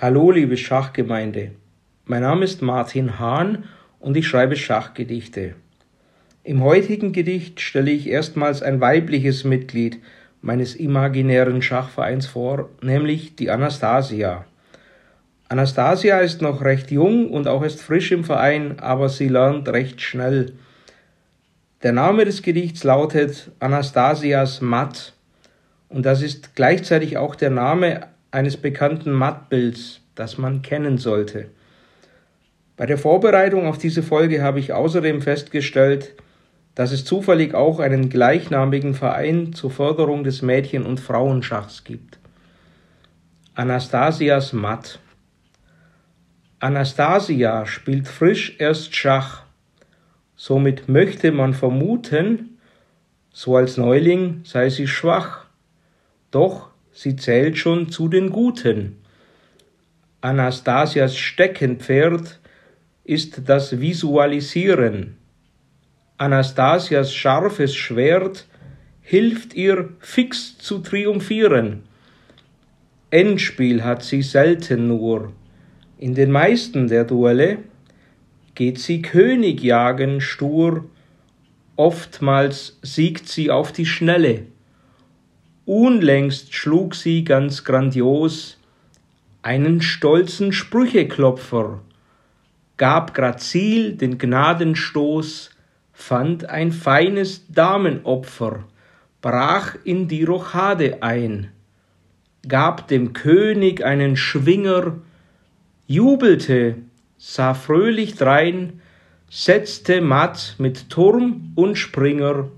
Hallo, liebe Schachgemeinde. Mein Name ist Martin Hahn und ich schreibe Schachgedichte. Im heutigen Gedicht stelle ich erstmals ein weibliches Mitglied meines imaginären Schachvereins vor, nämlich die Anastasia. Anastasia ist noch recht jung und auch erst frisch im Verein, aber sie lernt recht schnell. Der Name des Gedichts lautet Anastasias Matt und das ist gleichzeitig auch der Name eines bekannten Mattbilds, das man kennen sollte. Bei der Vorbereitung auf diese Folge habe ich außerdem festgestellt, dass es zufällig auch einen gleichnamigen Verein zur Förderung des Mädchen- und Frauenschachs gibt. Anastasias Matt. Anastasia spielt frisch erst Schach. Somit möchte man vermuten, so als Neuling sei sie schwach. Doch sie zählt schon zu den Guten. Anastasias Steckenpferd ist das Visualisieren. Anastasias scharfes Schwert hilft ihr fix zu triumphieren. Endspiel hat sie selten nur. In den meisten der Duelle geht sie König jagen stur, oftmals siegt sie auf die Schnelle. Unlängst schlug sie ganz grandios einen stolzen Sprücheklopfer, gab grazil den Gnadenstoß, fand ein feines Damenopfer, brach in die Rochade ein, gab dem König einen Schwinger, jubelte, sah fröhlich drein, setzte matt mit Turm und Springer